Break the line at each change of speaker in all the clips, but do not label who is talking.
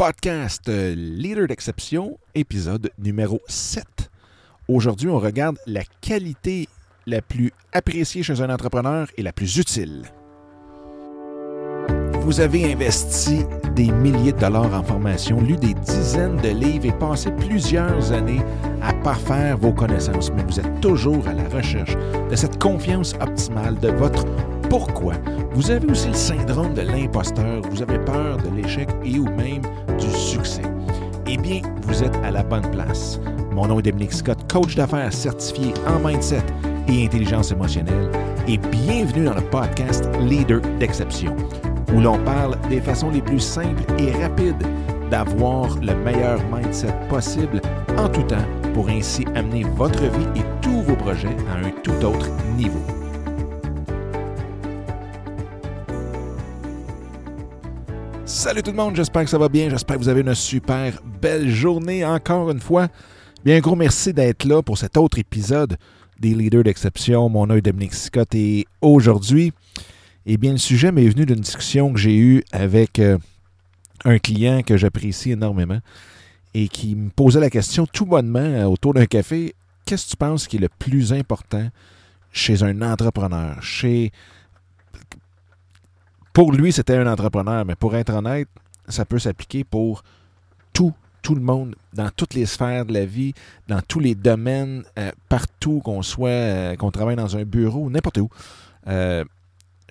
podcast euh, Leader d'exception, épisode numéro 7. Aujourd'hui, on regarde la qualité la plus appréciée chez un entrepreneur et la plus utile. Vous avez investi des milliers de dollars en formation, lu des dizaines de livres et passé plusieurs années à parfaire vos connaissances, mais vous êtes toujours à la recherche de cette confiance optimale de votre pourquoi? Vous avez aussi le syndrome de l'imposteur, vous avez peur de l'échec et ou même du succès. Eh bien, vous êtes à la bonne place. Mon nom est Dominique Scott, coach d'affaires certifié en mindset et intelligence émotionnelle, et bienvenue dans le podcast Leader d'exception où l'on parle des façons les plus simples et rapides d'avoir le meilleur mindset possible en tout temps pour ainsi amener votre vie et tous vos projets à un tout autre niveau. Salut tout le monde, j'espère que ça va bien, j'espère que vous avez une super belle journée encore une fois. Bien, un gros merci d'être là pour cet autre épisode des Leaders d'exception. Mon nom est Dominique Scott et aujourd'hui, eh bien, le sujet m'est venu d'une discussion que j'ai eue avec euh, un client que j'apprécie énormément et qui me posait la question tout bonnement euh, autour d'un café qu'est-ce que tu penses qui est le plus important chez un entrepreneur? Chez... Pour lui, c'était un entrepreneur, mais pour être honnête, ça peut s'appliquer pour tout, tout le monde, dans toutes les sphères de la vie, dans tous les domaines, euh, partout qu'on soit, qu'on travaille dans un bureau, n'importe où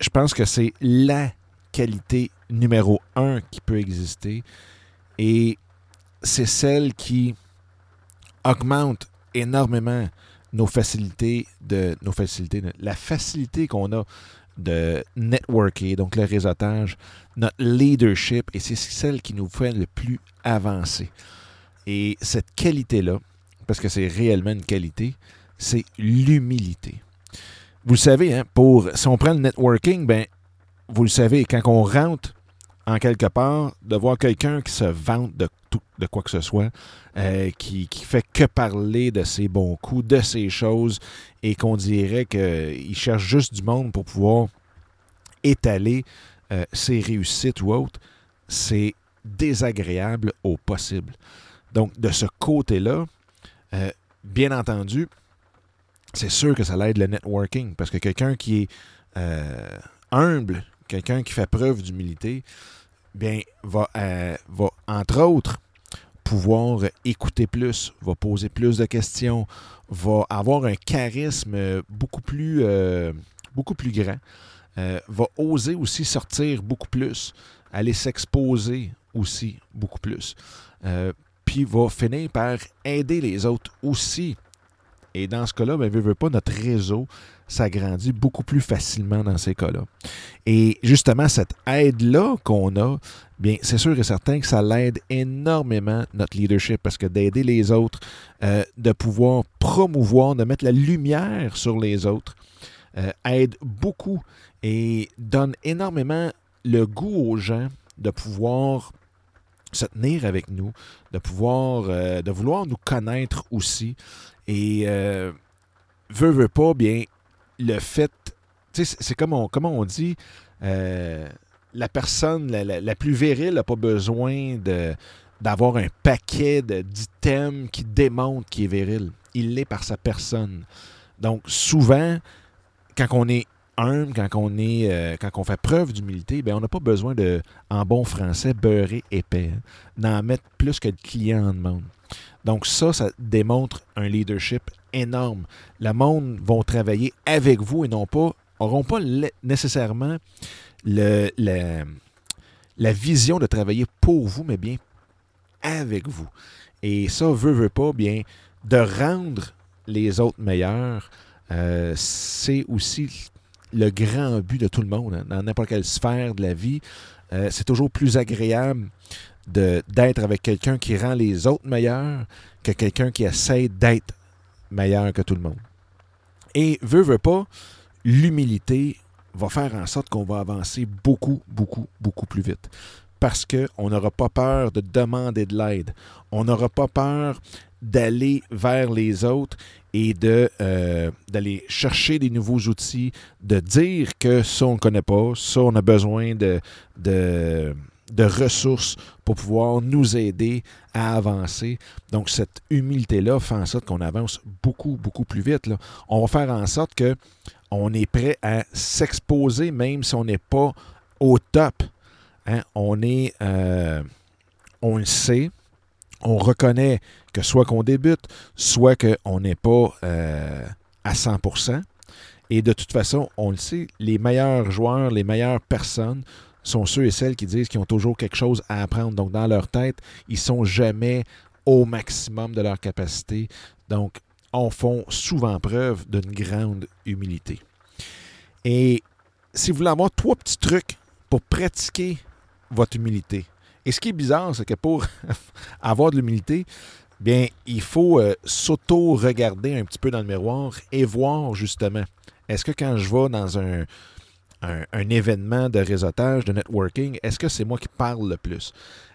je pense que c'est la qualité numéro un qui peut exister. Et c'est celle qui augmente énormément nos facilités de nos facilités, la facilité qu'on a de networker, donc le réseautage, notre leadership, et c'est celle qui nous fait le plus avancer. Et cette qualité-là, parce que c'est réellement une qualité, c'est l'humilité vous le savez, hein, pour, si on prend le networking, ben, vous le savez, quand on rentre en quelque part, de voir quelqu'un qui se vante de, tout, de quoi que ce soit, euh, qui, qui fait que parler de ses bons coups, de ses choses, et qu'on dirait qu'il cherche juste du monde pour pouvoir étaler euh, ses réussites ou autres, c'est désagréable au possible. Donc, de ce côté-là, euh, bien entendu, c'est sûr que ça l'aide le networking parce que quelqu'un qui est humble, quelqu'un qui fait preuve d'humilité, bien, va, euh, va, entre autres, pouvoir écouter plus, va poser plus de questions, va avoir un charisme beaucoup plus, euh, beaucoup plus grand, va oser aussi sortir beaucoup plus, aller s'exposer aussi beaucoup plus, puis va finir par aider les autres aussi et dans ce cas-là, ben, veut, pas, notre réseau s'agrandit beaucoup plus facilement dans ces cas-là. Et justement, cette aide-là qu'on a, bien, c'est sûr et certain que ça l'aide énormément notre leadership parce que d'aider les autres, euh, de pouvoir promouvoir, de mettre la lumière sur les autres, euh, aide beaucoup et donne énormément le goût aux gens de pouvoir se tenir avec nous, de pouvoir, euh, de vouloir nous connaître aussi. Et euh, veut, veut pas, bien, le fait, c'est comme on, comment on dit, euh, la personne la, plus virile n'a pas besoin d'avoir un paquet d'items qui démontrent qu'il est viril. Il l'est par sa personne. Donc, souvent, quand on est quand on est, euh, quand on fait preuve d'humilité, ben on n'a pas besoin de, en bon français, beurrer épais, hein, d'en mettre plus que le client en demande. Donc ça, ça démontre un leadership énorme. Le monde vont travailler avec vous et non pas, n'auront pas nécessairement le, la vision de travailler pour vous, mais bien avec vous. Et ça, veut, veut pas, bien, de rendre les autres meilleurs, euh, c'est aussi le grand but de tout le monde, hein, dans n'importe quelle sphère de la vie. Euh, c'est toujours plus agréable d'être avec quelqu'un qui rend les autres meilleurs que quelqu'un qui essaie d'être meilleur que tout le monde. Et veut, veut pas, l'humilité va faire en sorte qu'on va avancer beaucoup, beaucoup, beaucoup plus vite. Parce qu'on n'aura pas peur de demander de l'aide. On n'aura pas peur d'aller vers les autres et de euh, d'aller chercher des nouveaux outils, de dire que ça on ne connaît pas, ça on a besoin de, de de ressources pour pouvoir nous aider à avancer. Donc, cette humilité-là fait en sorte qu'on avance beaucoup, beaucoup plus vite. Là. On va faire en sorte que on est prêt à s'exposer même si on n'est pas au top. Hein. On est, euh, on le sait, on reconnaît que soit qu'on débute, soit qu'on n'est pas euh, à 100%. Et de toute façon, on le sait, les meilleurs joueurs, les meilleures personnes sont ceux et celles qui disent qu'ils ont toujours quelque chose à apprendre. Donc, dans leur tête, ils sont jamais au maximum de leur capacité. Donc, en font souvent preuve d'une grande humilité. Et si vous voulez avoir trois petits trucs pour pratiquer votre humilité. Et ce qui est bizarre, c'est que pour avoir de l'humilité, bien, il faut euh, s'auto-regarder un petit peu dans le miroir et voir justement, est-ce que quand je vais dans un, un, événement de réseautage, de networking, est-ce que c'est moi qui parle le plus?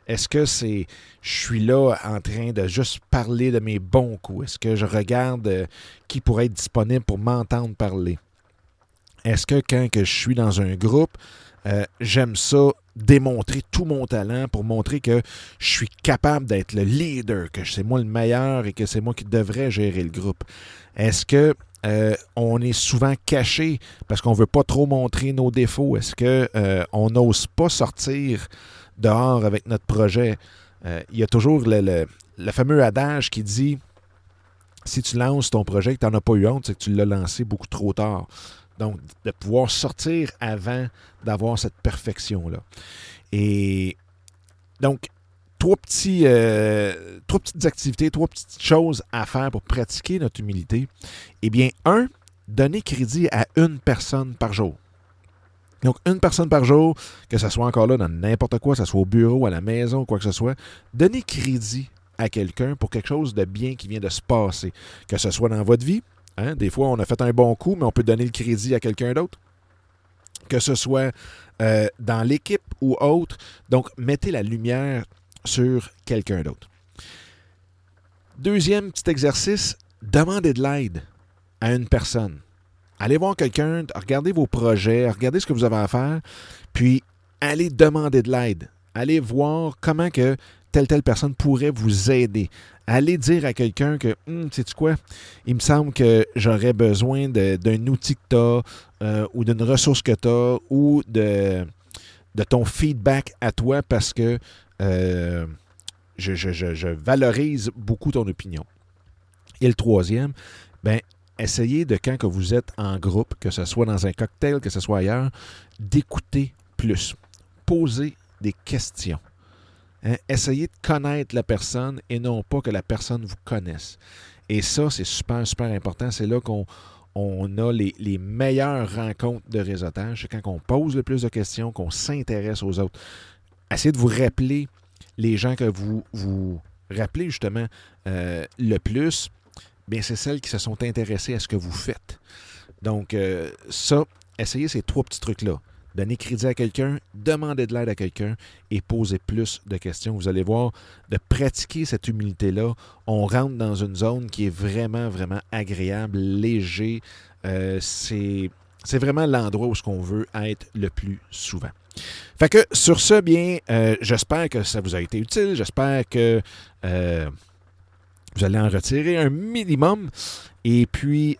Est-ce que c'est je suis là en train de juste parler de mes bons coups? Est-ce que je regarde euh, qui pourrait être disponible pour m'entendre parler? Est-ce que quand que je suis dans un groupe, euh, j'aime ça démontrer tout mon talent pour montrer que je suis capable d'être le leader, que c'est moi le meilleur et que c'est moi qui devrais gérer le groupe? Est-ce que euh, on est souvent caché parce qu'on ne veut pas trop montrer nos défauts? Est-ce qu'on euh, n'ose pas sortir dehors avec notre projet? Il y a toujours le, fameux adage qui dit si tu lances ton projet et que tu n'en as pas eu honte, c'est que tu l'as lancé beaucoup trop tard. Donc, de pouvoir sortir avant d'avoir cette perfection-là. Et donc, trois, petits, euh, trois petites activités, trois petites choses à faire pour pratiquer notre humilité. Eh bien, un, donner crédit à une personne par jour. Donc, une personne par jour, que ce soit encore là dans n'importe quoi, que ce soit au bureau, à la maison, quoi que ce soit, donner crédit à quelqu'un pour quelque chose de bien qui vient de se passer. Que ce soit dans votre vie, hein, des fois on a fait un bon coup, mais on peut donner le crédit à quelqu'un d'autre. Que ce soit euh, dans l'équipe ou autre. Donc, mettez la lumière sur quelqu'un d'autre. Deuxième petit exercice, demandez de l'aide à une personne. Allez voir quelqu'un, regardez vos projets, regardez ce que vous avez à faire, puis allez demander de l'aide. Allez voir comment que telle telle personne pourrait vous aider. Allez dire à quelqu'un que, hum, sais-tu quoi, il me semble que j'aurais besoin d'un outil que tu as, euh, ou d'une ressource que tu as, ou de, ton feedback à toi parce que euh, je, valorise beaucoup ton opinion. Et le troisième, ben, essayez de quand que vous êtes en groupe, que ce soit dans un cocktail, que ce soit ailleurs, d'écouter plus. Posez des questions. Hein, essayez de connaître la personne et non pas que la personne vous connaisse. Et ça, c'est super, super important. C'est là qu'on on a les, les, meilleures rencontres de réseautage. C'est quand on pose le plus de questions, qu'on s'intéresse aux autres essayez de vous rappeler les gens que vous vous rappelez justement euh, le plus, bien c'est celles qui se sont intéressées à ce que vous faites. Donc euh, ça, essayez ces trois petits trucs-là. Donner crédit à quelqu'un, demander de l'aide à quelqu'un et poser plus de questions. Vous allez voir, de pratiquer cette humilité-là, on rentre dans une zone qui est vraiment, vraiment agréable, léger. Euh, c'est vraiment l'endroit où ce qu'on veut être le plus souvent. Fait que sur ce, bien, euh, j'espère que ça vous a été utile. J'espère que euh, vous allez en retirer un minimum. Et puis,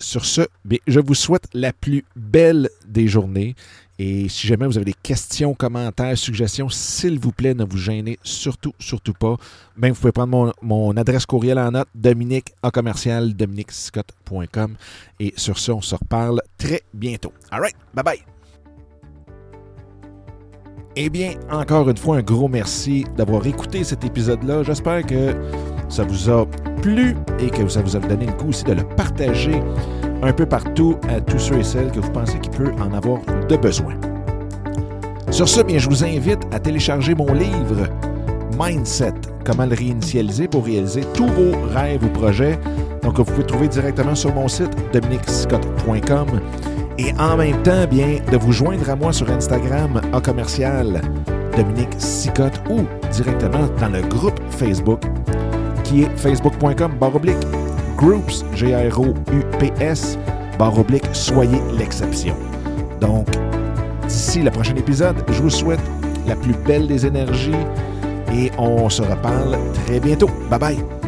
sur ce, je vous souhaite la plus belle des journées. Et si jamais vous avez des questions, commentaires, suggestions, s'il vous plaît, ne vous gênez surtout, surtout pas. Bien, vous pouvez prendre mon, adresse courriel en note, dominique à commercial, Et sur ce, on se reparle très bientôt. All right, bye bye. Eh bien, encore une fois, un gros merci d'avoir écouté cet épisode-là. J'espère que ça vous a et que ça vous a donné le coup aussi de le partager un peu partout à tous ceux et celles que vous pensez qu'il peut en avoir de besoin. Sur ce, bien, je vous invite à télécharger mon livre Mindset, comment le réinitialiser pour réaliser tous vos rêves ou projets. Donc, vous pouvez trouver directement sur mon site dominicscott.com et en même temps, bien, de vous joindre à moi sur Instagram en commercial Dominique Sicotte ou directement dans le groupe Facebook facebook.com baroblique groups, G-R-O-U-P-S, Soyez l'exception. Donc, d'ici le prochain épisode, je vous souhaite la plus belle des énergies et on se reparle très bientôt. Bye bye!